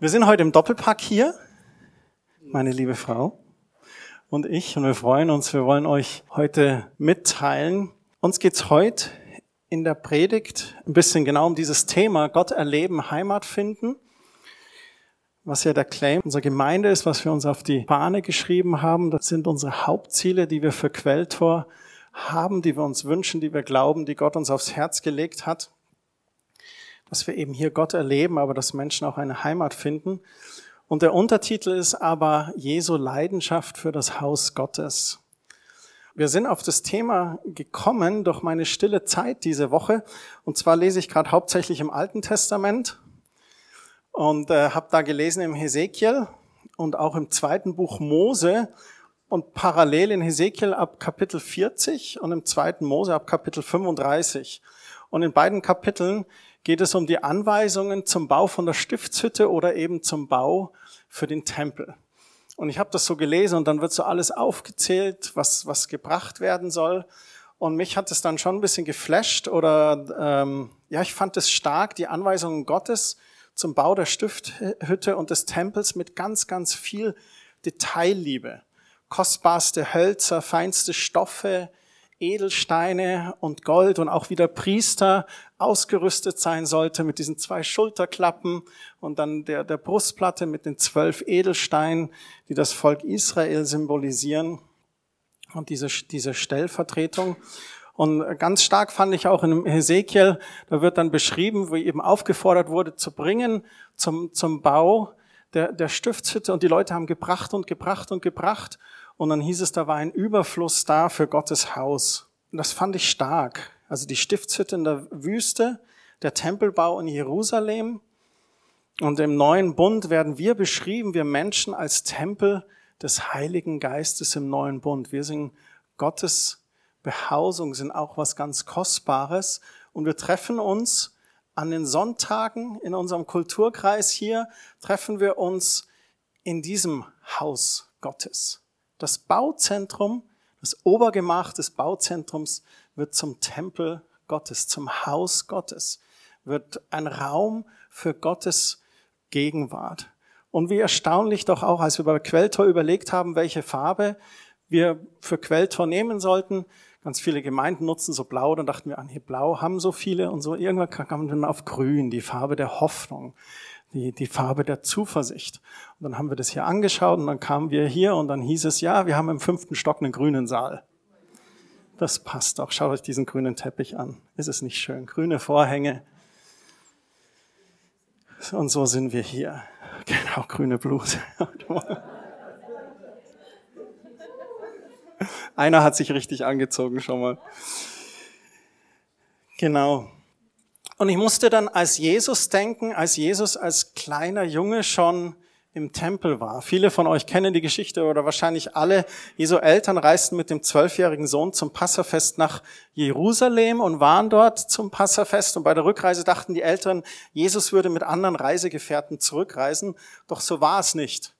Wir sind heute im Doppelpack hier, meine liebe Frau und ich, und wir freuen uns, wir wollen euch heute mitteilen. Uns geht's heute in der Predigt ein bisschen genau um dieses Thema Gott erleben, Heimat finden, was ja der Claim unserer Gemeinde ist, was wir uns auf die Fahne geschrieben haben. Das sind unsere Hauptziele, die wir für Quelltor haben, die wir uns wünschen, die wir glauben, die Gott uns aufs Herz gelegt hat dass wir eben hier Gott erleben, aber dass Menschen auch eine Heimat finden. Und der Untertitel ist aber Jesu Leidenschaft für das Haus Gottes. Wir sind auf das Thema gekommen durch meine stille Zeit diese Woche. Und zwar lese ich gerade hauptsächlich im Alten Testament und äh, habe da gelesen im Hesekiel und auch im zweiten Buch Mose und parallel in Hesekiel ab Kapitel 40 und im zweiten Mose ab Kapitel 35. Und in beiden Kapiteln geht es um die Anweisungen zum Bau von der Stiftshütte oder eben zum Bau für den Tempel. Und ich habe das so gelesen und dann wird so alles aufgezählt, was, was gebracht werden soll. Und mich hat es dann schon ein bisschen geflasht oder ähm, ja, ich fand es stark, die Anweisungen Gottes zum Bau der Stifthütte und des Tempels mit ganz, ganz viel Detailliebe. Kostbarste Hölzer, feinste Stoffe, Edelsteine und Gold und auch wieder Priester ausgerüstet sein sollte mit diesen zwei Schulterklappen und dann der, der Brustplatte mit den zwölf Edelsteinen, die das Volk Israel symbolisieren und diese, diese Stellvertretung. Und ganz stark fand ich auch in Hesekiel, da wird dann beschrieben, wo eben aufgefordert wurde zu bringen zum, zum Bau der, der Stiftshütte und die Leute haben gebracht und gebracht und gebracht und dann hieß es, da war ein Überfluss da für Gottes Haus. Und das fand ich stark. Also die Stiftshütte in der Wüste, der Tempelbau in Jerusalem. Und im neuen Bund werden wir beschrieben, wir Menschen als Tempel des Heiligen Geistes im neuen Bund. Wir sind Gottes Behausung, sind auch was ganz Kostbares. Und wir treffen uns an den Sonntagen in unserem Kulturkreis hier, treffen wir uns in diesem Haus Gottes. Das Bauzentrum, das Obergemach des Bauzentrums wird zum Tempel Gottes, zum Haus Gottes, wird ein Raum für Gottes Gegenwart. Und wie erstaunlich doch auch, als wir bei Quelltor überlegt haben, welche Farbe wir für Quelltor nehmen sollten, ganz viele Gemeinden nutzen so blau, dann dachten wir, ah, nee, blau haben so viele und so. Irgendwann kam dann auf grün, die Farbe der Hoffnung die, die Farbe der Zuversicht. Und dann haben wir das hier angeschaut und dann kamen wir hier und dann hieß es, ja, wir haben im fünften Stock einen grünen Saal. Das passt auch. Schaut euch diesen grünen Teppich an. Ist es nicht schön? Grüne Vorhänge. Und so sind wir hier. Genau, grüne Blut. Einer hat sich richtig angezogen schon mal. Genau. Und ich musste dann als Jesus denken, als Jesus als kleiner Junge schon im Tempel war. Viele von euch kennen die Geschichte oder wahrscheinlich alle. Jesu Eltern reisten mit dem zwölfjährigen Sohn zum Passafest nach Jerusalem und waren dort zum Passafest. Und bei der Rückreise dachten die Eltern, Jesus würde mit anderen Reisegefährten zurückreisen. Doch so war es nicht.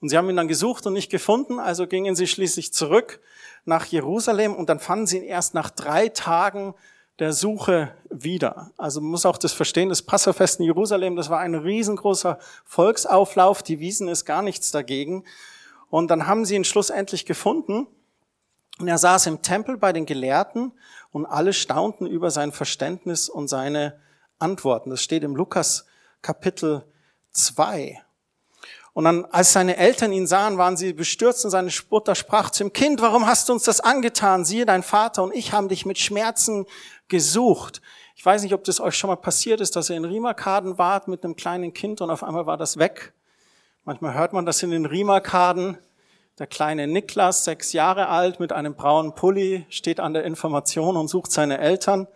Und sie haben ihn dann gesucht und nicht gefunden, also gingen sie schließlich zurück nach Jerusalem und dann fanden sie ihn erst nach drei Tagen der Suche wieder. Also man muss auch das verstehen, das Passafest in Jerusalem, das war ein riesengroßer Volksauflauf, die Wiesen ist gar nichts dagegen. Und dann haben sie ihn schlussendlich gefunden und er saß im Tempel bei den Gelehrten und alle staunten über sein Verständnis und seine Antworten. Das steht im Lukas Kapitel 2. Und dann, als seine Eltern ihn sahen, waren sie bestürzt und seine Mutter sprach zu ihm, Kind, warum hast du uns das angetan? Siehe, dein Vater und ich haben dich mit Schmerzen gesucht. Ich weiß nicht, ob das euch schon mal passiert ist, dass ihr in Riemerkaden wart mit einem kleinen Kind und auf einmal war das weg. Manchmal hört man das in den Riemerkaden. Der kleine Niklas, sechs Jahre alt, mit einem braunen Pulli, steht an der Information und sucht seine Eltern.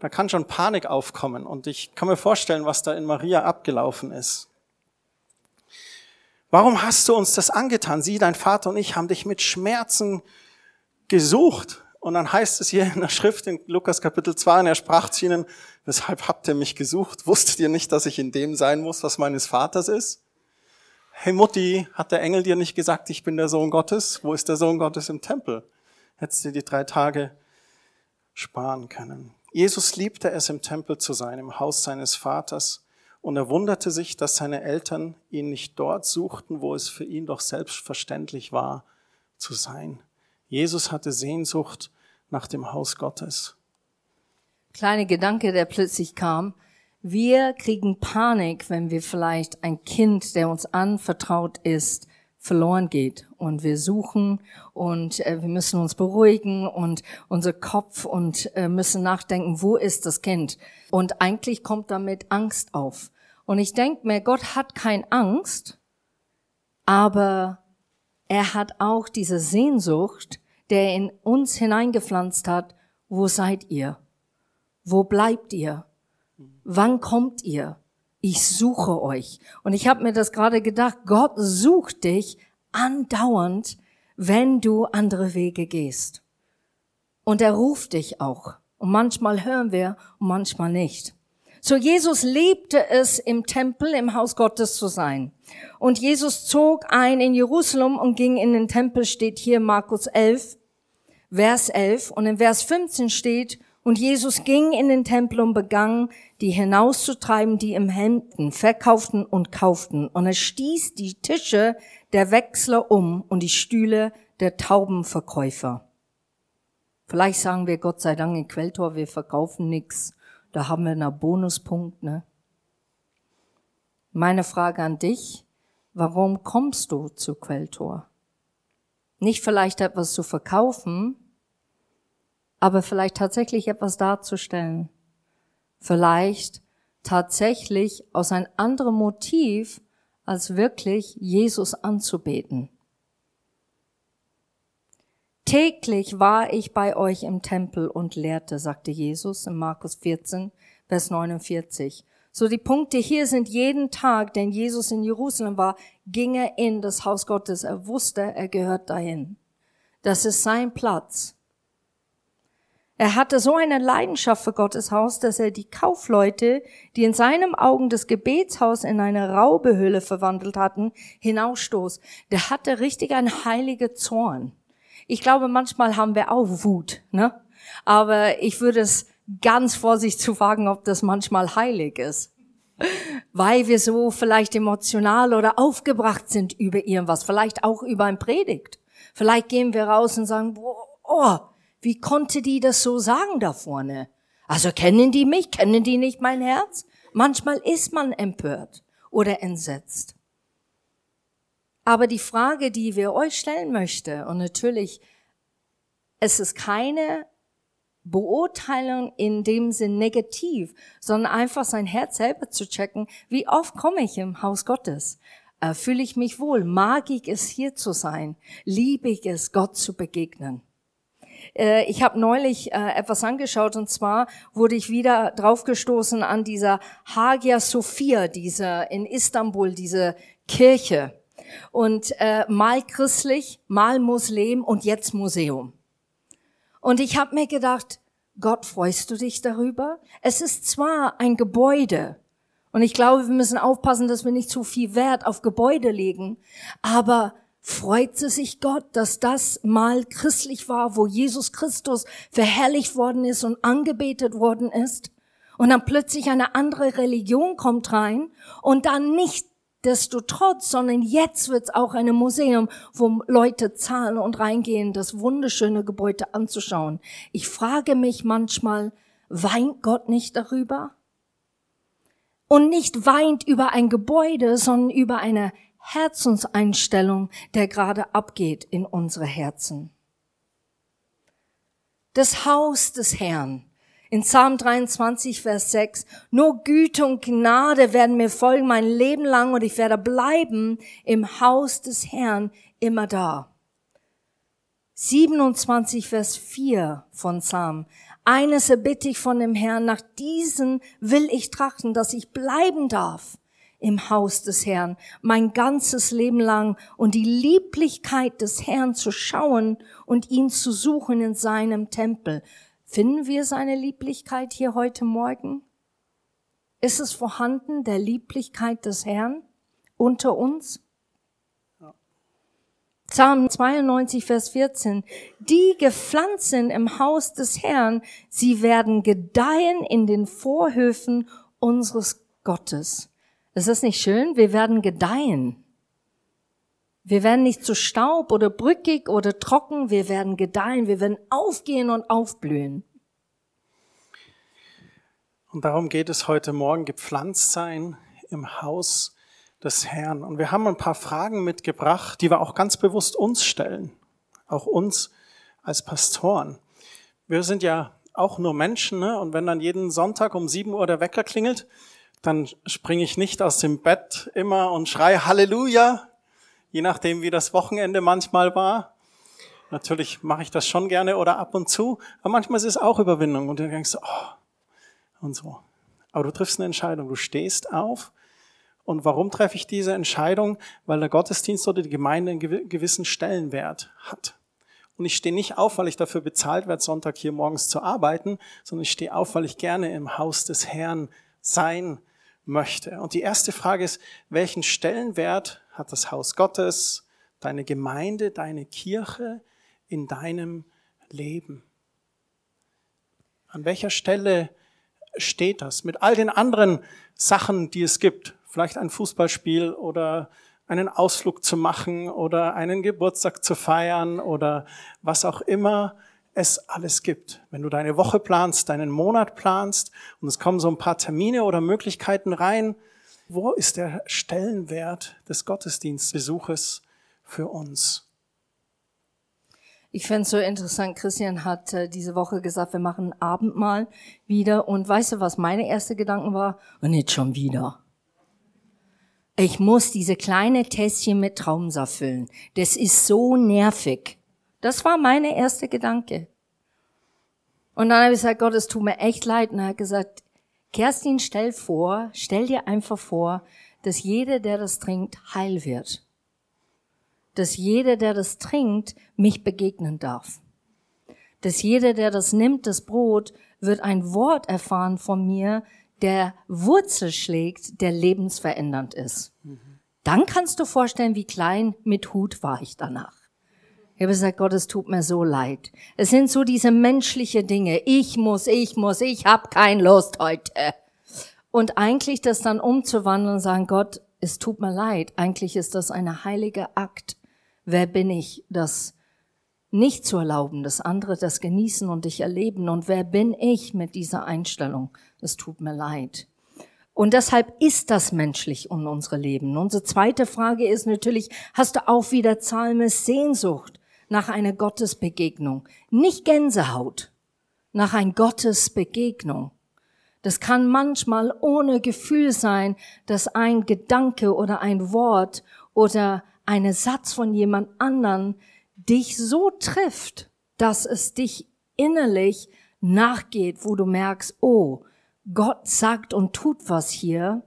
Da kann schon Panik aufkommen. Und ich kann mir vorstellen, was da in Maria abgelaufen ist. Warum hast du uns das angetan? Sie, dein Vater und ich haben dich mit Schmerzen gesucht. Und dann heißt es hier in der Schrift in Lukas Kapitel 2, und er sprach zu ihnen, weshalb habt ihr mich gesucht? Wusstet ihr nicht, dass ich in dem sein muss, was meines Vaters ist? Hey Mutti, hat der Engel dir nicht gesagt, ich bin der Sohn Gottes? Wo ist der Sohn Gottes im Tempel? Hättest du die drei Tage sparen können. Jesus liebte es, im Tempel zu sein, im Haus seines Vaters. Und er wunderte sich, dass seine Eltern ihn nicht dort suchten, wo es für ihn doch selbstverständlich war zu sein. Jesus hatte Sehnsucht nach dem Haus Gottes. Kleine Gedanke, der plötzlich kam. Wir kriegen Panik, wenn wir vielleicht ein Kind, der uns anvertraut ist, verloren geht. Und wir suchen und äh, wir müssen uns beruhigen und unser Kopf und äh, müssen nachdenken, wo ist das Kind? Und eigentlich kommt damit Angst auf. Und ich denke mir, Gott hat keine Angst, aber er hat auch diese Sehnsucht, der in uns hineingepflanzt hat, wo seid ihr? Wo bleibt ihr? Wann kommt ihr? Ich suche euch. Und ich habe mir das gerade gedacht, Gott sucht dich andauernd, wenn du andere Wege gehst. Und er ruft dich auch. Und manchmal hören wir und manchmal nicht. So Jesus liebte es, im Tempel, im Haus Gottes zu sein. Und Jesus zog ein in Jerusalem und ging in den Tempel, steht hier Markus 11, Vers 11. Und in Vers 15 steht, und Jesus ging in den Tempel und begann, die hinauszutreiben, die im Hemden verkauften und kauften. Und er stieß die Tische der Wechsler um und die Stühle der Taubenverkäufer. Vielleicht sagen wir Gott sei Dank in Quelltor, wir verkaufen nichts. Da haben wir einen Bonuspunkt, ne? Meine Frage an dich, warum kommst du zu Quelltor? Nicht vielleicht etwas zu verkaufen, aber vielleicht tatsächlich etwas darzustellen. Vielleicht tatsächlich aus einem anderen Motiv, als wirklich Jesus anzubeten. Täglich war ich bei euch im Tempel und lehrte, sagte Jesus in Markus 14, Vers 49. So die Punkte hier sind jeden Tag, denn Jesus in Jerusalem war, ging er in das Haus Gottes. Er wusste, er gehört dahin. Das ist sein Platz. Er hatte so eine Leidenschaft für Gottes Haus, dass er die Kaufleute, die in seinem Augen das Gebetshaus in eine Raubehöhle verwandelt hatten, hinausstoß. Der hatte richtig einen heiligen Zorn. Ich glaube, manchmal haben wir auch Wut, ne? Aber ich würde es ganz vorsichtig zu fragen, ob das manchmal heilig ist. Weil wir so vielleicht emotional oder aufgebracht sind über irgendwas, vielleicht auch über ein Predigt. Vielleicht gehen wir raus und sagen, oh, wie konnte die das so sagen da vorne? Also kennen die mich? Kennen die nicht mein Herz? Manchmal ist man empört oder entsetzt. Aber die Frage, die wir euch stellen möchte, und natürlich, es ist keine Beurteilung in dem Sinn negativ, sondern einfach sein Herz selber zu checken, wie oft komme ich im Haus Gottes? Äh, Fühle ich mich wohl? Mag ich es, hier zu sein? Liebe ich es, Gott zu begegnen? Äh, ich habe neulich äh, etwas angeschaut und zwar wurde ich wieder draufgestoßen an dieser Hagia Sophia, diese in Istanbul, diese Kirche und äh, mal christlich, mal Muslim und jetzt Museum. Und ich habe mir gedacht, Gott, freust du dich darüber? Es ist zwar ein Gebäude, und ich glaube, wir müssen aufpassen, dass wir nicht zu viel Wert auf Gebäude legen, aber freute sich Gott, dass das mal christlich war, wo Jesus Christus verherrlicht worden ist und angebetet worden ist? Und dann plötzlich eine andere Religion kommt rein und dann nicht desto trotz, sondern jetzt wird es auch ein Museum, wo Leute zahlen und reingehen, das wunderschöne Gebäude anzuschauen. Ich frage mich manchmal, weint Gott nicht darüber? Und nicht weint über ein Gebäude, sondern über eine Herzenseinstellung, der gerade abgeht in unsere Herzen. Das Haus des Herrn in Psalm 23, Vers 6, nur Güte und Gnade werden mir folgen mein Leben lang und ich werde bleiben im Haus des Herrn immer da. 27, Vers 4 von Psalm. Eines erbitte ich von dem Herrn, nach diesen will ich trachten, dass ich bleiben darf im Haus des Herrn mein ganzes Leben lang und die Lieblichkeit des Herrn zu schauen und ihn zu suchen in seinem Tempel. Finden wir seine Lieblichkeit hier heute Morgen? Ist es vorhanden, der Lieblichkeit des Herrn unter uns? Psalm 92, Vers 14. Die gepflanzt sind im Haus des Herrn, sie werden gedeihen in den Vorhöfen unseres Gottes. Ist das nicht schön? Wir werden gedeihen. Wir werden nicht zu Staub oder brückig oder trocken, wir werden gedeihen, wir werden aufgehen und aufblühen. Und darum geht es heute Morgen, gepflanzt sein im Haus des Herrn. Und wir haben ein paar Fragen mitgebracht, die wir auch ganz bewusst uns stellen, auch uns als Pastoren. Wir sind ja auch nur Menschen, ne? und wenn dann jeden Sonntag um 7 Uhr der Wecker klingelt, dann springe ich nicht aus dem Bett immer und schreie Halleluja, je nachdem, wie das Wochenende manchmal war. Natürlich mache ich das schon gerne oder ab und zu, aber manchmal ist es auch Überwindung und du denkst, oh, und so. Aber du triffst eine Entscheidung, du stehst auf. Und warum treffe ich diese Entscheidung? Weil der Gottesdienst oder die Gemeinde einen gewissen Stellenwert hat. Und ich stehe nicht auf, weil ich dafür bezahlt werde, Sonntag hier morgens zu arbeiten, sondern ich stehe auf, weil ich gerne im Haus des Herrn sein möchte. Und die erste Frage ist, welchen Stellenwert hat das Haus Gottes, deine Gemeinde, deine Kirche in deinem Leben? An welcher Stelle steht das? Mit all den anderen Sachen, die es gibt. Vielleicht ein Fußballspiel oder einen Ausflug zu machen oder einen Geburtstag zu feiern oder was auch immer es alles gibt. Wenn du deine Woche planst, deinen Monat planst und es kommen so ein paar Termine oder Möglichkeiten rein, wo ist der Stellenwert des Gottesdienstbesuches für uns? Ich fände es so interessant, Christian hat äh, diese Woche gesagt, wir machen Abendmahl wieder. Und weißt du, was meine erste Gedanken war? Und nicht schon wieder. Ich muss diese kleine Tässchen mit Traumsaft füllen. Das ist so nervig. Das war meine erste Gedanke. Und dann habe ich gesagt, Gott, es tut mir echt leid. Und er hat gesagt, Kerstin, stell vor, stell dir einfach vor, dass jeder, der das trinkt, heil wird. Dass jeder, der das trinkt, mich begegnen darf. Dass jeder, der das nimmt, das Brot, wird ein Wort erfahren von mir, der Wurzel schlägt, der lebensverändernd ist. Mhm. Dann kannst du vorstellen, wie klein mit Hut war ich danach. Ich habe gesagt, Gott, es tut mir so leid. Es sind so diese menschliche Dinge. Ich muss, ich muss, ich habe kein Lust heute. Und eigentlich das dann umzuwandeln und sagen, Gott, es tut mir leid. Eigentlich ist das ein heiliger Akt. Wer bin ich, das nicht zu erlauben, dass andere das genießen und dich erleben? Und wer bin ich mit dieser Einstellung? Es tut mir leid. Und deshalb ist das menschlich in unsere Leben. Unsere zweite Frage ist natürlich, hast du auch wieder Zahmes Sehnsucht? Nach einer Gottesbegegnung. Nicht Gänsehaut, nach einer Gottesbegegnung. Das kann manchmal ohne Gefühl sein, dass ein Gedanke oder ein Wort oder ein Satz von jemand anderen dich so trifft, dass es dich innerlich nachgeht, wo du merkst, oh, Gott sagt und tut was hier,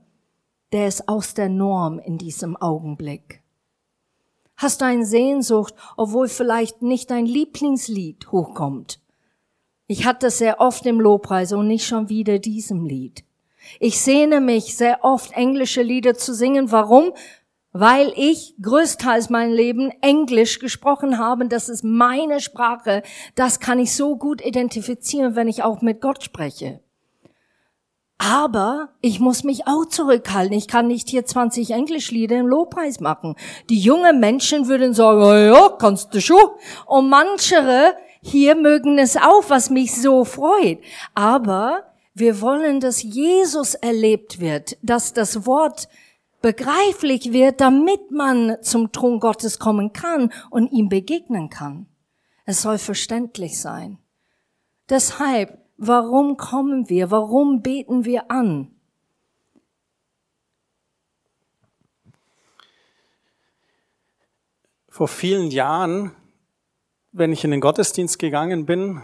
der ist aus der Norm in diesem Augenblick. Hast eine Sehnsucht, obwohl vielleicht nicht dein Lieblingslied hochkommt? Ich hatte das sehr oft im Lobpreis und nicht schon wieder diesem Lied. Ich sehne mich sehr oft englische Lieder zu singen. Warum? Weil ich größtenteils mein Leben Englisch gesprochen habe. Das ist meine Sprache. Das kann ich so gut identifizieren, wenn ich auch mit Gott spreche. Aber ich muss mich auch zurückhalten. Ich kann nicht hier 20 Englischlieder im Lobpreis machen. Die jungen Menschen würden sagen, ja, kannst du schon. Und manche hier mögen es auch, was mich so freut. Aber wir wollen, dass Jesus erlebt wird, dass das Wort begreiflich wird, damit man zum Thron Gottes kommen kann und ihm begegnen kann. Es soll verständlich sein. Deshalb Warum kommen wir? Warum beten wir an? Vor vielen Jahren, wenn ich in den Gottesdienst gegangen bin,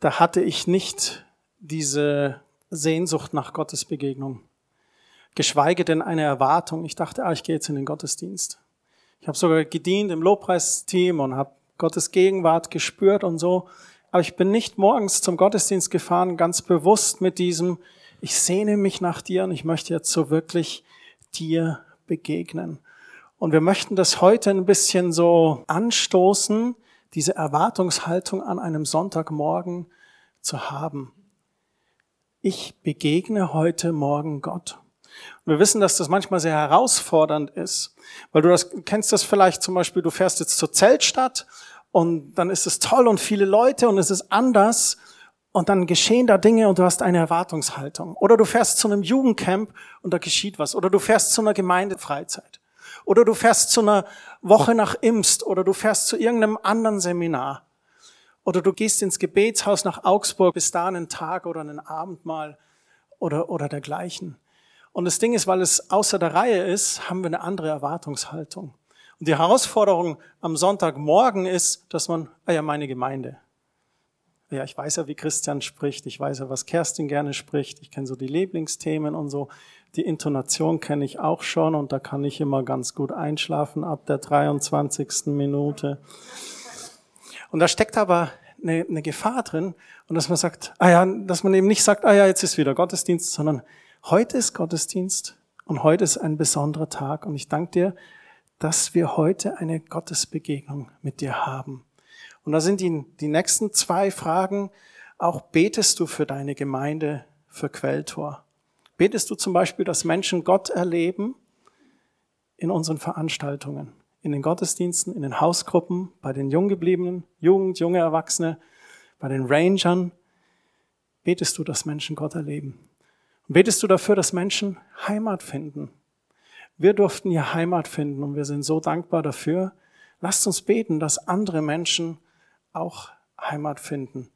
da hatte ich nicht diese Sehnsucht nach Gottes Begegnung. Geschweige denn eine Erwartung. Ich dachte, ah, ich gehe jetzt in den Gottesdienst. Ich habe sogar gedient im Lobpreisteam und habe Gottes Gegenwart gespürt und so. Aber ich bin nicht morgens zum Gottesdienst gefahren, ganz bewusst mit diesem, ich sehne mich nach dir und ich möchte jetzt so wirklich dir begegnen. Und wir möchten das heute ein bisschen so anstoßen, diese Erwartungshaltung an einem Sonntagmorgen zu haben. Ich begegne heute Morgen Gott. Und wir wissen, dass das manchmal sehr herausfordernd ist, weil du das, kennst das vielleicht zum Beispiel, du fährst jetzt zur Zeltstadt und dann ist es toll und viele Leute und es ist anders und dann geschehen da Dinge und du hast eine Erwartungshaltung. Oder du fährst zu einem Jugendcamp und da geschieht was. Oder du fährst zu einer Gemeindefreizeit. Oder du fährst zu einer Woche nach Imst. Oder du fährst zu irgendeinem anderen Seminar. Oder du gehst ins Gebetshaus nach Augsburg, bis da einen Tag oder einen Abendmahl oder, oder dergleichen. Und das Ding ist, weil es außer der Reihe ist, haben wir eine andere Erwartungshaltung. Und die Herausforderung am Sonntagmorgen ist, dass man, ah ja, meine Gemeinde. Ja, ich weiß ja, wie Christian spricht, ich weiß ja, was Kerstin gerne spricht, ich kenne so die Lieblingsthemen und so. Die Intonation kenne ich auch schon und da kann ich immer ganz gut einschlafen ab der 23. Minute. Und da steckt aber eine, eine Gefahr drin und dass man sagt, ah ja, dass man eben nicht sagt, ah ja, jetzt ist wieder Gottesdienst, sondern heute ist Gottesdienst und heute ist ein besonderer Tag und ich danke dir, dass wir heute eine Gottesbegegnung mit dir haben. Und da sind die, die nächsten zwei Fragen. Auch betest du für deine Gemeinde, für Quelltor? Betest du zum Beispiel, dass Menschen Gott erleben in unseren Veranstaltungen, in den Gottesdiensten, in den Hausgruppen, bei den Junggebliebenen, Jugend, junge Erwachsene, bei den Rangern? Betest du, dass Menschen Gott erleben? Und betest du dafür, dass Menschen Heimat finden? Wir durften hier Heimat finden und wir sind so dankbar dafür. Lasst uns beten, dass andere Menschen auch Heimat finden.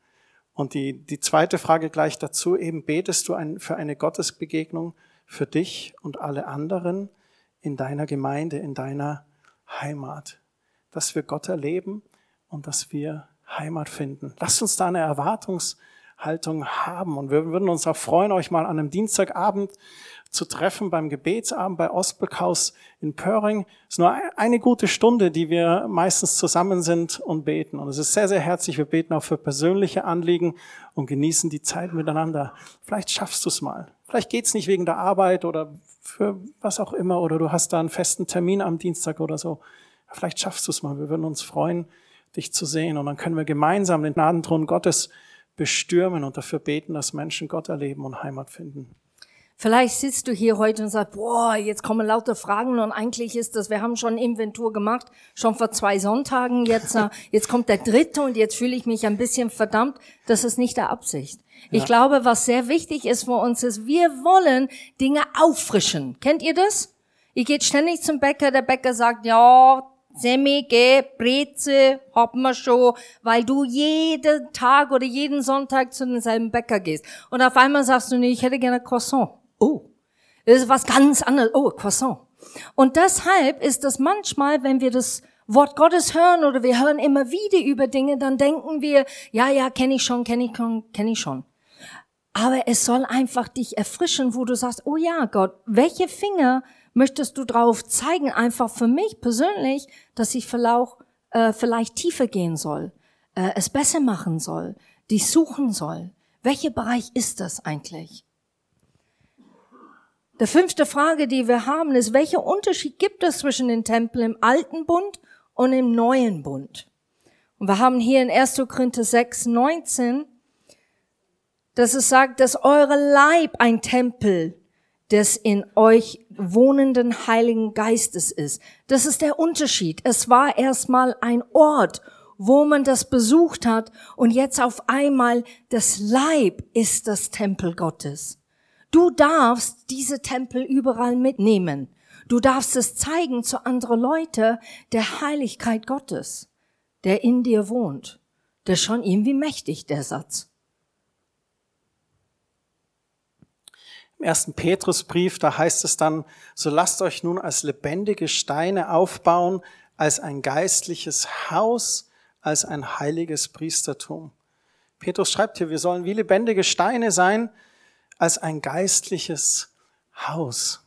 Und die, die zweite Frage gleich dazu, eben betest du ein, für eine Gottesbegegnung für dich und alle anderen in deiner Gemeinde, in deiner Heimat, dass wir Gott erleben und dass wir Heimat finden. Lasst uns da eine Erwartungshaltung haben und wir würden uns auch freuen, euch mal an einem Dienstagabend zu treffen beim Gebetsabend bei Ostbeckhaus in Pöring. Es ist nur eine gute Stunde, die wir meistens zusammen sind und beten. Und es ist sehr, sehr herzlich. Wir beten auch für persönliche Anliegen und genießen die Zeit miteinander. Vielleicht schaffst du es mal. Vielleicht geht's nicht wegen der Arbeit oder für was auch immer oder du hast da einen festen Termin am Dienstag oder so. Vielleicht schaffst du es mal. Wir würden uns freuen, dich zu sehen. Und dann können wir gemeinsam den Gnadenthron Gottes bestürmen und dafür beten, dass Menschen Gott erleben und Heimat finden. Vielleicht sitzt du hier heute und sagst, boah, jetzt kommen lauter Fragen und eigentlich ist das, wir haben schon Inventur gemacht, schon vor zwei Sonntagen, jetzt, äh, jetzt kommt der dritte und jetzt fühle ich mich ein bisschen verdammt. Das ist nicht der Absicht. Ja. Ich glaube, was sehr wichtig ist für uns ist, wir wollen Dinge auffrischen. Kennt ihr das? Ihr geht ständig zum Bäcker, der Bäcker sagt, ja, Semi, geh, Breze, haben wir schon, weil du jeden Tag oder jeden Sonntag zu denselben Bäcker gehst. Und auf einmal sagst du, nee, ich hätte gerne Croissant. Oh, das ist was ganz anderes. Oh, Croissant. Und deshalb ist das manchmal, wenn wir das Wort Gottes hören oder wir hören immer wieder über Dinge, dann denken wir, ja, ja, kenne ich schon, kenne ich schon, kenne ich schon. Aber es soll einfach dich erfrischen, wo du sagst, oh ja, Gott, welche Finger möchtest du drauf zeigen, einfach für mich persönlich, dass ich vielleicht, äh, vielleicht tiefer gehen soll, äh, es besser machen soll, dich suchen soll. Welcher Bereich ist das eigentlich? Der fünfte Frage, die wir haben, ist, welcher Unterschied gibt es zwischen den Tempeln im alten Bund und im neuen Bund? Und wir haben hier in 1. Korinther 6, 19, dass es sagt, dass eure Leib ein Tempel des in euch wohnenden Heiligen Geistes ist. Das ist der Unterschied. Es war erstmal ein Ort, wo man das besucht hat und jetzt auf einmal das Leib ist das Tempel Gottes. Du darfst diese Tempel überall mitnehmen. Du darfst es zeigen zu anderen Leuten der Heiligkeit Gottes, der in dir wohnt. Der ist schon irgendwie mächtig, der Satz. Im ersten Petrusbrief, da heißt es dann, so lasst euch nun als lebendige Steine aufbauen, als ein geistliches Haus, als ein heiliges Priestertum. Petrus schreibt hier, wir sollen wie lebendige Steine sein, als ein geistliches Haus.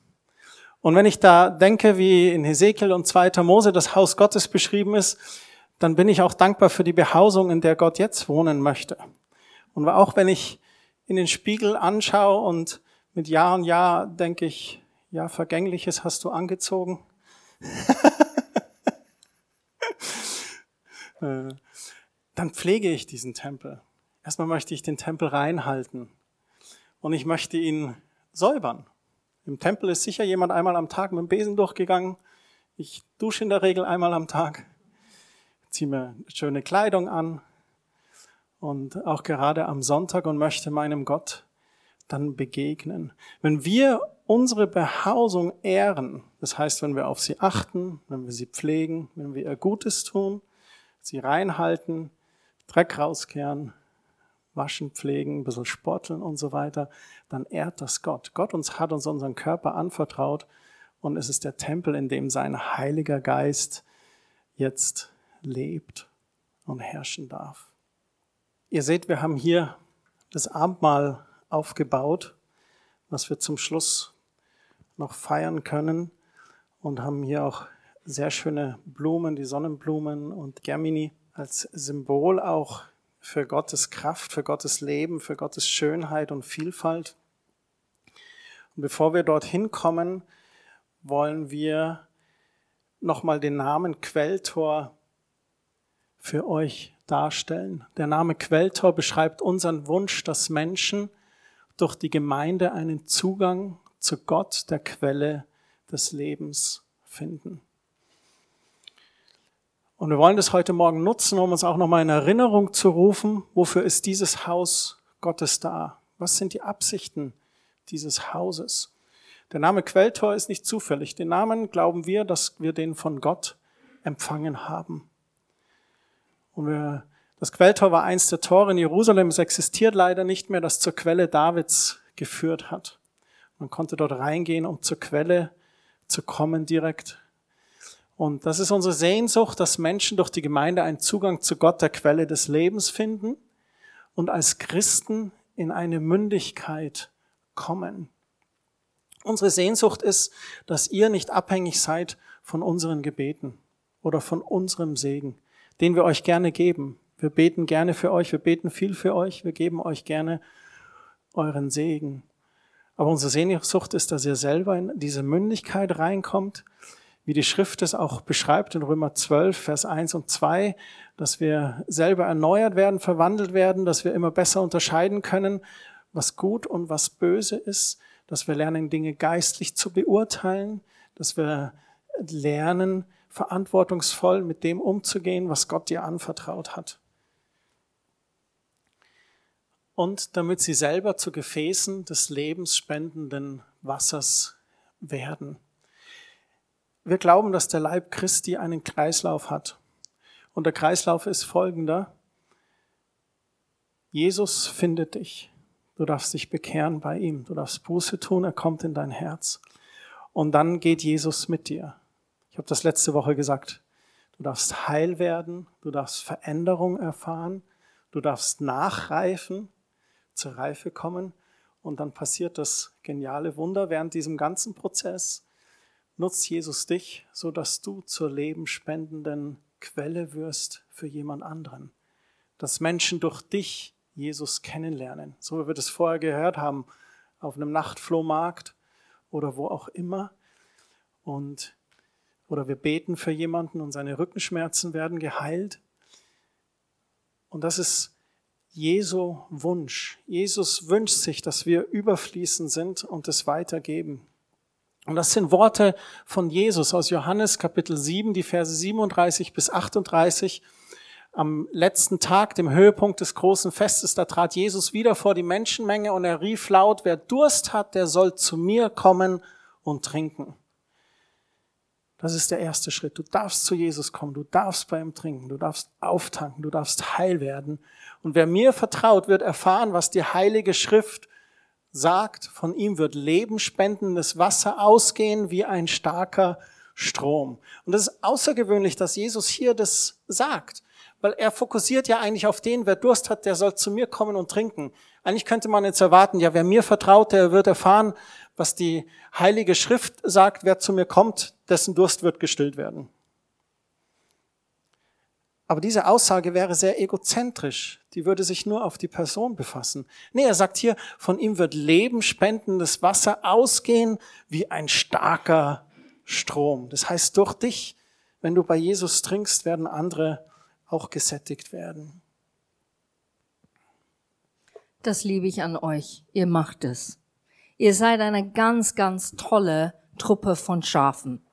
Und wenn ich da denke, wie in Hesekiel und 2. Mose das Haus Gottes beschrieben ist, dann bin ich auch dankbar für die Behausung, in der Gott jetzt wohnen möchte. Und auch wenn ich in den Spiegel anschaue und mit Jahr und Jahr denke ich, ja, Vergängliches hast du angezogen. Äh, dann pflege ich diesen Tempel. Erstmal möchte ich den Tempel reinhalten und ich möchte ihn säubern. Im Tempel ist sicher jemand einmal am Tag mit dem Besen durchgegangen. Ich dusche in der Regel einmal am Tag, ziehe mir schöne Kleidung an und auch gerade am Sonntag und möchte meinem Gott dann begegnen. Wenn wir unsere Behausung ehren, das heißt, wenn wir auf sie achten, wenn wir sie pflegen, wenn wir ihr Gutes tun, sie reinhalten, Dreck rauskehren, waschen, pflegen, ein bisschen sporteln und so weiter, dann ehrt das Gott. Gott uns hat uns unseren Körper anvertraut und es ist der Tempel, in dem sein Heiliger Geist jetzt lebt und herrschen darf. Ihr seht, wir haben hier das Abendmahl aufgebaut, was wir zum Schluss noch feiern können und haben hier auch sehr schöne Blumen, die Sonnenblumen und Germini als Symbol auch für Gottes Kraft, für Gottes Leben, für Gottes Schönheit und Vielfalt. Und bevor wir dorthin kommen, wollen wir nochmal den Namen Quelltor für euch darstellen. Der Name Quelltor beschreibt unseren Wunsch, dass Menschen durch die Gemeinde einen Zugang zu Gott, der Quelle des Lebens, finden. Und wir wollen das heute Morgen nutzen, um uns auch nochmal in Erinnerung zu rufen, wofür ist dieses Haus Gottes da? Was sind die Absichten dieses Hauses? Der Name Quelltor ist nicht zufällig. Den Namen glauben wir, dass wir den von Gott empfangen haben. Und wir, das Quelltor war eins der Tore in Jerusalem. Es existiert leider nicht mehr, das zur Quelle Davids geführt hat. Man konnte dort reingehen, um zur Quelle zu kommen direkt. Und das ist unsere Sehnsucht, dass Menschen durch die Gemeinde einen Zugang zu Gott, der Quelle des Lebens finden und als Christen in eine Mündigkeit kommen. Unsere Sehnsucht ist, dass ihr nicht abhängig seid von unseren Gebeten oder von unserem Segen, den wir euch gerne geben. Wir beten gerne für euch, wir beten viel für euch, wir geben euch gerne euren Segen. Aber unsere Sehnsucht ist, dass ihr selber in diese Mündigkeit reinkommt, wie die Schrift es auch beschreibt in Römer 12, Vers 1 und 2, dass wir selber erneuert werden, verwandelt werden, dass wir immer besser unterscheiden können, was gut und was böse ist, dass wir lernen, Dinge geistlich zu beurteilen, dass wir lernen, verantwortungsvoll mit dem umzugehen, was Gott dir anvertraut hat. Und damit sie selber zu Gefäßen des lebensspendenden Wassers werden. Wir glauben, dass der Leib Christi einen Kreislauf hat. Und der Kreislauf ist folgender. Jesus findet dich. Du darfst dich bekehren bei ihm. Du darfst Buße tun, er kommt in dein Herz. Und dann geht Jesus mit dir. Ich habe das letzte Woche gesagt. Du darfst heil werden, du darfst Veränderung erfahren, du darfst nachreifen, zur Reife kommen. Und dann passiert das geniale Wunder während diesem ganzen Prozess. Nutzt Jesus dich, so dass du zur lebenspendenden Quelle wirst für jemand anderen. Dass Menschen durch dich Jesus kennenlernen. So wie wir das vorher gehört haben, auf einem Nachtflohmarkt oder wo auch immer. Und, oder wir beten für jemanden und seine Rückenschmerzen werden geheilt. Und das ist Jesu Wunsch. Jesus wünscht sich, dass wir überfließend sind und es weitergeben. Und das sind Worte von Jesus aus Johannes Kapitel 7, die Verse 37 bis 38 am letzten Tag, dem Höhepunkt des großen Festes, da trat Jesus wieder vor die Menschenmenge und er rief laut, wer Durst hat, der soll zu mir kommen und trinken. Das ist der erste Schritt. Du darfst zu Jesus kommen, du darfst bei ihm trinken, du darfst auftanken, du darfst heil werden. Und wer mir vertraut, wird erfahren, was die heilige Schrift sagt. Von ihm wird lebenspendendes Wasser ausgehen wie ein starker Strom. Und es ist außergewöhnlich, dass Jesus hier das sagt weil er fokussiert ja eigentlich auf den, wer Durst hat, der soll zu mir kommen und trinken. Eigentlich könnte man jetzt erwarten, ja, wer mir vertraut, der wird erfahren, was die Heilige Schrift sagt, wer zu mir kommt, dessen Durst wird gestillt werden. Aber diese Aussage wäre sehr egozentrisch. Die würde sich nur auf die Person befassen. Nee, er sagt hier, von ihm wird lebenspendendes Wasser ausgehen wie ein starker Strom. Das heißt, durch dich, wenn du bei Jesus trinkst, werden andere auch gesättigt werden. Das liebe ich an euch. Ihr macht es. Ihr seid eine ganz, ganz tolle Truppe von Schafen.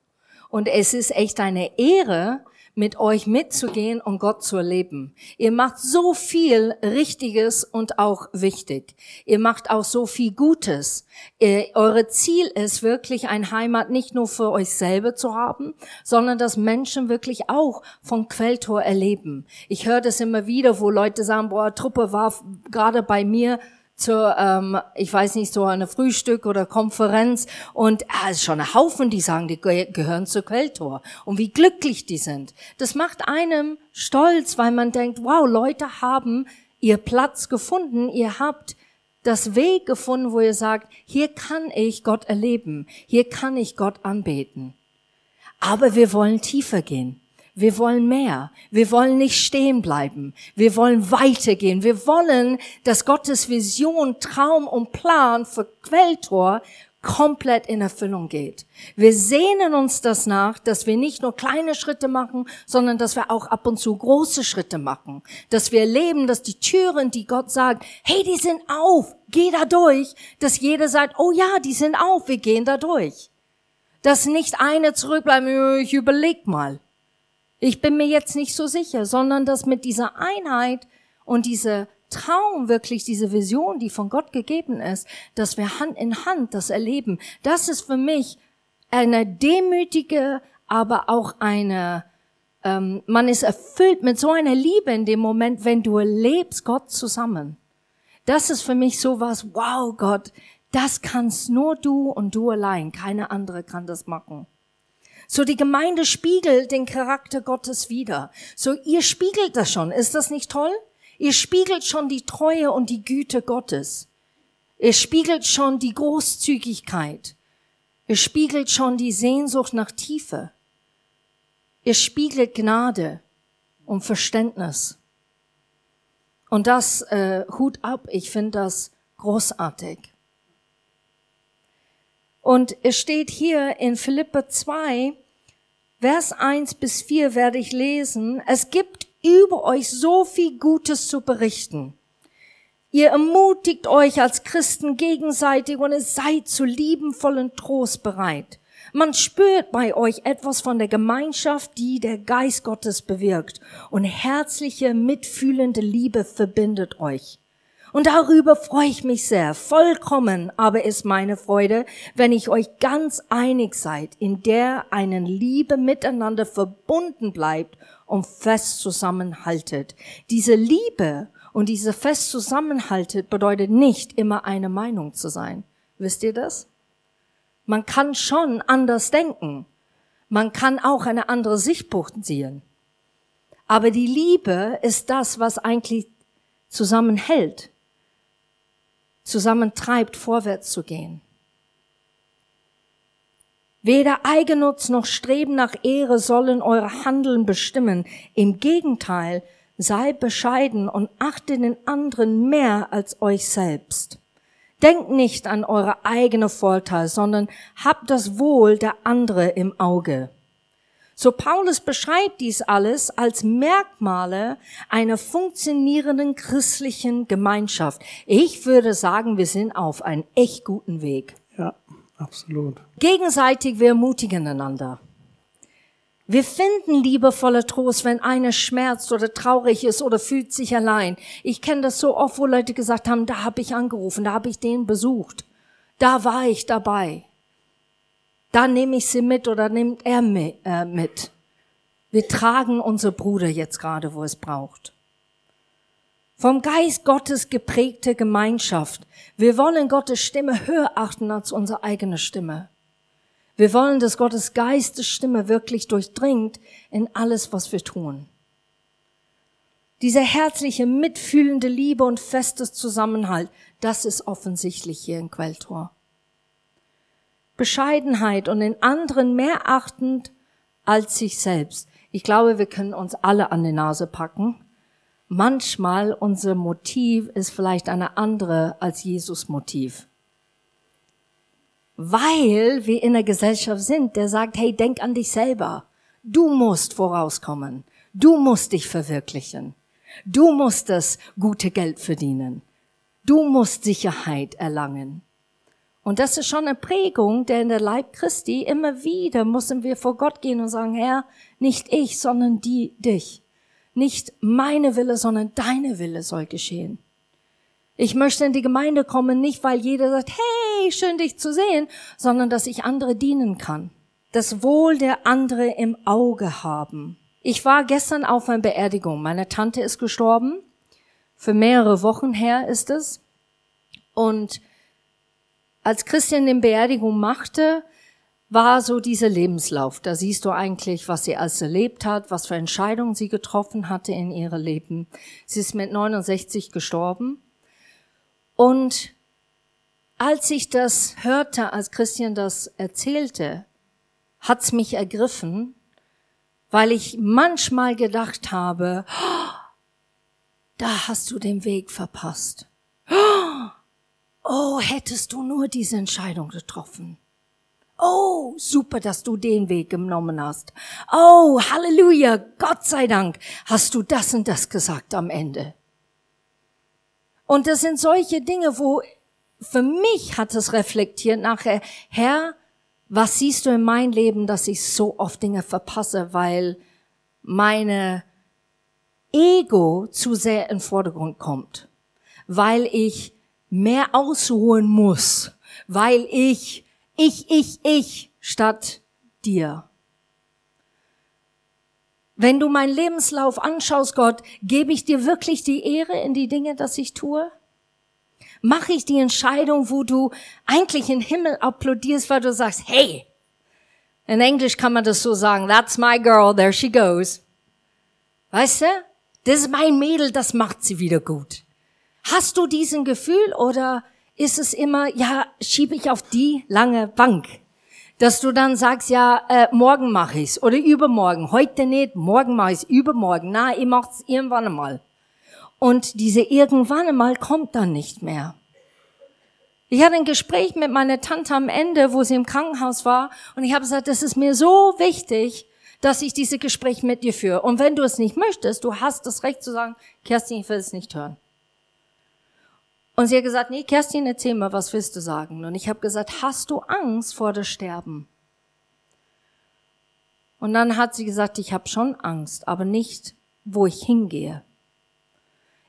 Und es ist echt eine Ehre, mit euch mitzugehen und Gott zu erleben. Ihr macht so viel Richtiges und auch wichtig. Ihr macht auch so viel Gutes. Ihr, eure Ziel ist wirklich ein Heimat nicht nur für euch selber zu haben, sondern dass Menschen wirklich auch von Quelltor erleben. Ich höre das immer wieder, wo Leute sagen, boah, Truppe war gerade bei mir zur, ähm, ich weiß nicht, so eine Frühstück oder Konferenz und ah, ist schon ein Haufen, die sagen, die gehören zur Quelltor und wie glücklich die sind. Das macht einem stolz, weil man denkt, wow, Leute haben ihr Platz gefunden, ihr habt das Weg gefunden, wo ihr sagt, hier kann ich Gott erleben, hier kann ich Gott anbeten. Aber wir wollen tiefer gehen. Wir wollen mehr. Wir wollen nicht stehen bleiben. Wir wollen weitergehen. Wir wollen, dass Gottes Vision, Traum und Plan für Quelltor komplett in Erfüllung geht. Wir sehnen uns das nach, dass wir nicht nur kleine Schritte machen, sondern dass wir auch ab und zu große Schritte machen. Dass wir erleben, dass die Türen, die Gott sagt, hey, die sind auf, geh da durch, dass jeder sagt, oh ja, die sind auf, wir gehen da durch. Dass nicht eine zurückbleibt, ich überleg mal. Ich bin mir jetzt nicht so sicher, sondern dass mit dieser Einheit und dieser Traum, wirklich diese Vision, die von Gott gegeben ist, dass wir Hand in Hand das erleben, das ist für mich eine demütige, aber auch eine, ähm, man ist erfüllt mit so einer Liebe in dem Moment, wenn du erlebst Gott zusammen. Das ist für mich sowas, wow Gott, das kannst nur du und du allein, keine andere kann das machen. So die Gemeinde spiegelt den Charakter Gottes wider. So ihr spiegelt das schon. Ist das nicht toll? Ihr spiegelt schon die Treue und die Güte Gottes. Ihr spiegelt schon die Großzügigkeit. Ihr spiegelt schon die Sehnsucht nach Tiefe. Ihr spiegelt Gnade und Verständnis. Und das äh, Hut ab, ich finde das großartig. Und es steht hier in Philippe 2, Vers 1 bis 4 werde ich lesen. Es gibt über euch so viel Gutes zu berichten. Ihr ermutigt euch als Christen gegenseitig und es seid zu liebenvollen Trost bereit. Man spürt bei euch etwas von der Gemeinschaft, die der Geist Gottes bewirkt und herzliche, mitfühlende Liebe verbindet euch. Und darüber freue ich mich sehr. Vollkommen aber ist meine Freude, wenn ich euch ganz einig seid, in der einen Liebe miteinander verbunden bleibt und fest zusammenhaltet. Diese Liebe und diese fest zusammenhaltet bedeutet nicht immer eine Meinung zu sein. Wisst ihr das? Man kann schon anders denken. Man kann auch eine andere Sichtpunkt sehen. Aber die Liebe ist das, was eigentlich zusammenhält zusammentreibt, vorwärts zu gehen. Weder Eigennutz noch Streben nach Ehre sollen eure Handeln bestimmen. Im Gegenteil, sei bescheiden und achte den anderen mehr als euch selbst. Denkt nicht an eure eigene Vorteil, sondern habt das Wohl der andere im Auge. So Paulus beschreibt dies alles als Merkmale einer funktionierenden christlichen Gemeinschaft. Ich würde sagen, wir sind auf einem echt guten Weg. Ja, absolut. Gegenseitig wir ermutigen einander. Wir finden liebevoller Trost, wenn einer schmerzt oder traurig ist oder fühlt sich allein. Ich kenne das so oft, wo Leute gesagt haben, da habe ich angerufen, da habe ich den besucht, da war ich dabei. Dann nehme ich sie mit oder nimmt er äh, mit. Wir tragen unsere Bruder jetzt gerade, wo es braucht. Vom Geist Gottes geprägte Gemeinschaft. Wir wollen Gottes Stimme höher achten als unsere eigene Stimme. Wir wollen, dass Gottes Geistes Stimme wirklich durchdringt in alles, was wir tun. Diese herzliche, mitfühlende Liebe und festes Zusammenhalt, das ist offensichtlich hier in Quelltor. Bescheidenheit und den anderen mehr achtend als sich selbst. Ich glaube, wir können uns alle an die Nase packen. Manchmal unser Motiv ist vielleicht eine andere als Jesus Motiv. Weil wir in einer Gesellschaft sind, der sagt, hey, denk an dich selber. Du musst vorauskommen. Du musst dich verwirklichen. Du musst das gute Geld verdienen. Du musst Sicherheit erlangen. Und das ist schon eine Prägung, der in der Leib Christi immer wieder müssen wir vor Gott gehen und sagen, Herr, nicht ich, sondern die, dich. Nicht meine Wille, sondern deine Wille soll geschehen. Ich möchte in die Gemeinde kommen, nicht weil jeder sagt, hey, schön dich zu sehen, sondern dass ich andere dienen kann. Das Wohl der andere im Auge haben. Ich war gestern auf einer Beerdigung. Meine Tante ist gestorben. Für mehrere Wochen her ist es. Und als Christian den Beerdigung machte, war so dieser Lebenslauf. Da siehst du eigentlich, was sie alles erlebt hat, was für Entscheidungen sie getroffen hatte in ihrem Leben. Sie ist mit 69 gestorben. Und als ich das hörte, als Christian das erzählte, hat's mich ergriffen, weil ich manchmal gedacht habe, oh, da hast du den Weg verpasst. Oh, hättest du nur diese Entscheidung getroffen. Oh, super, dass du den Weg genommen hast. Oh, Halleluja, Gott sei Dank, hast du das und das gesagt am Ende. Und das sind solche Dinge, wo für mich hat es reflektiert nachher, Herr, was siehst du in meinem Leben, dass ich so oft Dinge verpasse, weil meine Ego zu sehr in Vordergrund kommt, weil ich mehr ausruhen muss, weil ich, ich, ich, ich statt dir. Wenn du meinen Lebenslauf anschaust, Gott, gebe ich dir wirklich die Ehre in die Dinge, dass ich tue? Mache ich die Entscheidung, wo du eigentlich im Himmel applaudierst, weil du sagst, hey, in Englisch kann man das so sagen, that's my girl, there she goes. Weißt du? Das ist mein Mädel, das macht sie wieder gut. Hast du diesen Gefühl oder ist es immer, ja, schiebe ich auf die lange Bank? Dass du dann sagst, ja, äh, morgen mache ich's oder übermorgen, heute nicht, morgen mache ich's, übermorgen, na, ich mach's irgendwann einmal. Und diese irgendwann einmal kommt dann nicht mehr. Ich hatte ein Gespräch mit meiner Tante am Ende, wo sie im Krankenhaus war, und ich habe gesagt, das ist mir so wichtig, dass ich diese Gespräch mit dir führe. Und wenn du es nicht möchtest, du hast das Recht zu sagen, Kerstin, ich will es nicht hören. Und sie hat gesagt, nee, Kerstin, erzähl mal, was willst du sagen? Und ich habe gesagt, hast du Angst vor dem Sterben? Und dann hat sie gesagt, ich habe schon Angst, aber nicht, wo ich hingehe.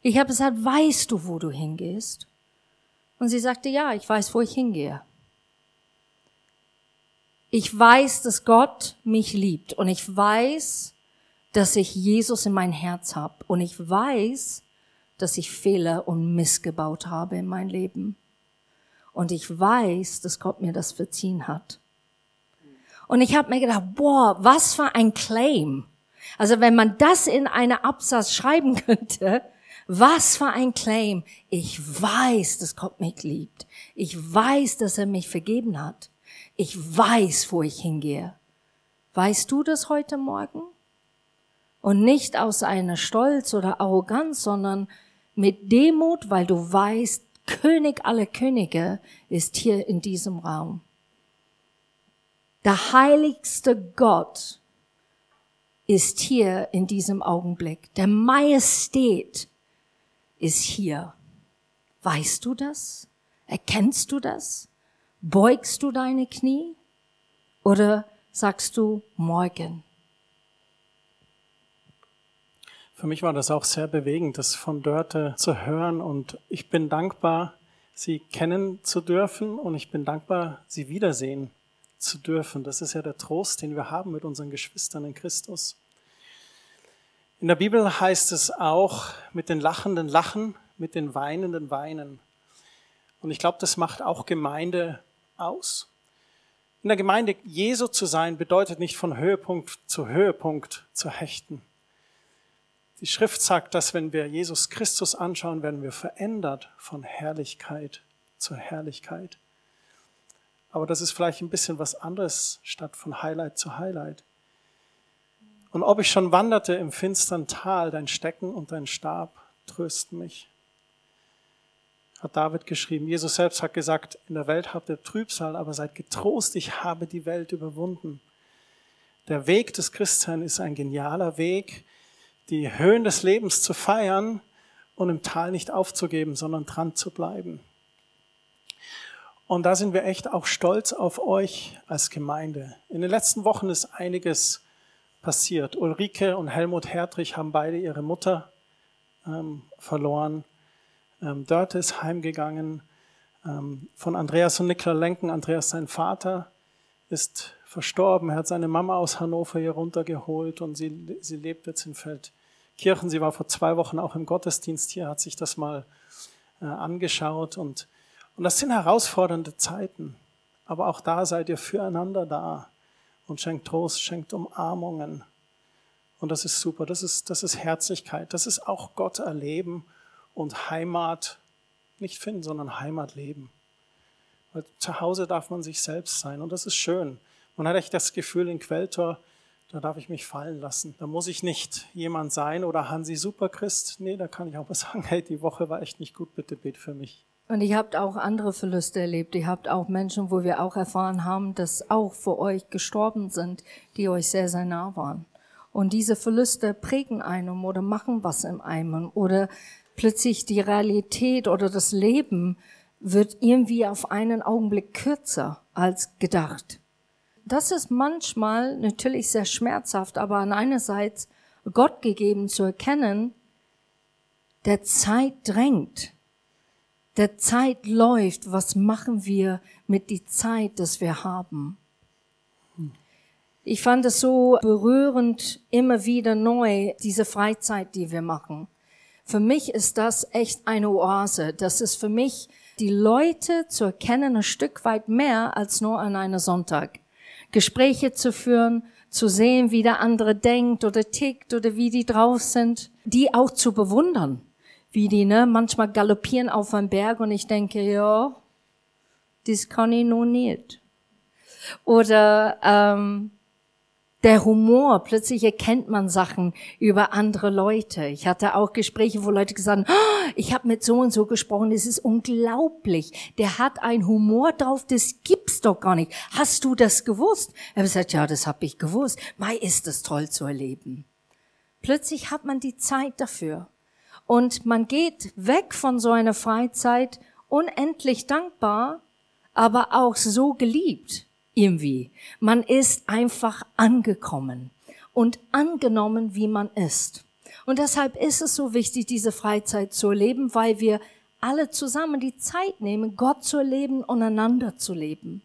Ich habe gesagt, weißt du, wo du hingehst? Und sie sagte, ja, ich weiß, wo ich hingehe. Ich weiß, dass Gott mich liebt und ich weiß, dass ich Jesus in mein Herz habe und ich weiß, dass ich Fehler und missgebaut habe in mein Leben. Und ich weiß, dass Gott mir das verziehen hat. Und ich habe mir gedacht, boah, was für ein Claim. Also wenn man das in eine Absatz schreiben könnte, was für ein Claim. Ich weiß, dass Gott mich liebt. Ich weiß, dass er mich vergeben hat. Ich weiß, wo ich hingehe. Weißt du das heute Morgen? Und nicht aus einer Stolz oder Arroganz, sondern mit Demut, weil du weißt, König aller Könige ist hier in diesem Raum. Der heiligste Gott ist hier in diesem Augenblick. Der Majestät ist hier. Weißt du das? Erkennst du das? Beugst du deine Knie? Oder sagst du morgen? Für mich war das auch sehr bewegend, das von Dörte zu hören und ich bin dankbar, sie kennen zu dürfen und ich bin dankbar, sie wiedersehen zu dürfen. Das ist ja der Trost, den wir haben mit unseren Geschwistern in Christus. In der Bibel heißt es auch, mit den Lachenden lachen, mit den Weinenden weinen. Und ich glaube, das macht auch Gemeinde aus. In der Gemeinde Jesu zu sein, bedeutet nicht von Höhepunkt zu Höhepunkt zu hechten. Die Schrift sagt, dass wenn wir Jesus Christus anschauen, werden wir verändert von Herrlichkeit zu Herrlichkeit. Aber das ist vielleicht ein bisschen was anderes statt von Highlight zu Highlight. Und ob ich schon wanderte im finstern Tal, dein Stecken und dein Stab trösten mich. Hat David geschrieben. Jesus selbst hat gesagt, in der Welt habt ihr Trübsal, aber seid getrost, ich habe die Welt überwunden. Der Weg des Christsein ist ein genialer Weg, die Höhen des Lebens zu feiern und im Tal nicht aufzugeben, sondern dran zu bleiben. Und da sind wir echt auch stolz auf euch als Gemeinde. In den letzten Wochen ist einiges passiert. Ulrike und Helmut Hertrich haben beide ihre Mutter ähm, verloren. Ähm, Dörte ist heimgegangen. Ähm, von Andreas und Nikla Lenken, Andreas sein Vater, ist verstorben. Er hat seine Mama aus Hannover hier runtergeholt und sie, sie lebt jetzt in Feldkirchen. Sie war vor zwei Wochen auch im Gottesdienst hier, hat sich das mal äh, angeschaut. Und, und das sind herausfordernde Zeiten. Aber auch da seid ihr füreinander da und schenkt Trost, schenkt Umarmungen. Und das ist super, das ist, das ist Herzlichkeit, das ist auch Gott erleben und Heimat nicht finden, sondern Heimat leben. Weil zu Hause darf man sich selbst sein und das ist schön. Man hat echt das Gefühl in Quelltor, da darf ich mich fallen lassen. Da muss ich nicht jemand sein oder Hansi Superchrist. Nee, da kann ich auch mal sagen, hey, die Woche war echt nicht gut, bitte bet für mich. Und ihr habt auch andere Verluste erlebt. Ihr habt auch Menschen, wo wir auch erfahren haben, dass auch für euch gestorben sind, die euch sehr, sehr nah waren. Und diese Verluste prägen einen oder machen was in einem oder plötzlich die Realität oder das Leben wird irgendwie auf einen Augenblick kürzer als gedacht. Das ist manchmal natürlich sehr schmerzhaft, aber an einerseits Gott gegeben zu erkennen, der Zeit drängt der Zeit läuft, was machen wir mit die Zeit, das wir haben? Ich fand es so berührend, immer wieder neu, diese Freizeit, die wir machen. Für mich ist das echt eine Oase. Das ist für mich, die Leute zu erkennen, ein Stück weit mehr als nur an einem Sonntag. Gespräche zu führen, zu sehen, wie der andere denkt oder tickt oder wie die drauf sind, die auch zu bewundern wie die ne, manchmal galoppieren auf einem Berg und ich denke, ja, das kann ich noch nicht. Oder ähm, der Humor, plötzlich erkennt man Sachen über andere Leute. Ich hatte auch Gespräche, wo Leute gesagt haben, oh, ich habe mit so und so gesprochen, das ist unglaublich. Der hat einen Humor drauf, das gibt's doch gar nicht. Hast du das gewusst? Er hat gesagt, ja, das habe ich gewusst. Mai ist es toll zu erleben. Plötzlich hat man die Zeit dafür. Und man geht weg von so einer Freizeit unendlich dankbar, aber auch so geliebt irgendwie. Man ist einfach angekommen und angenommen, wie man ist. Und deshalb ist es so wichtig, diese Freizeit zu erleben, weil wir alle zusammen die Zeit nehmen, Gott zu erleben und einander zu leben.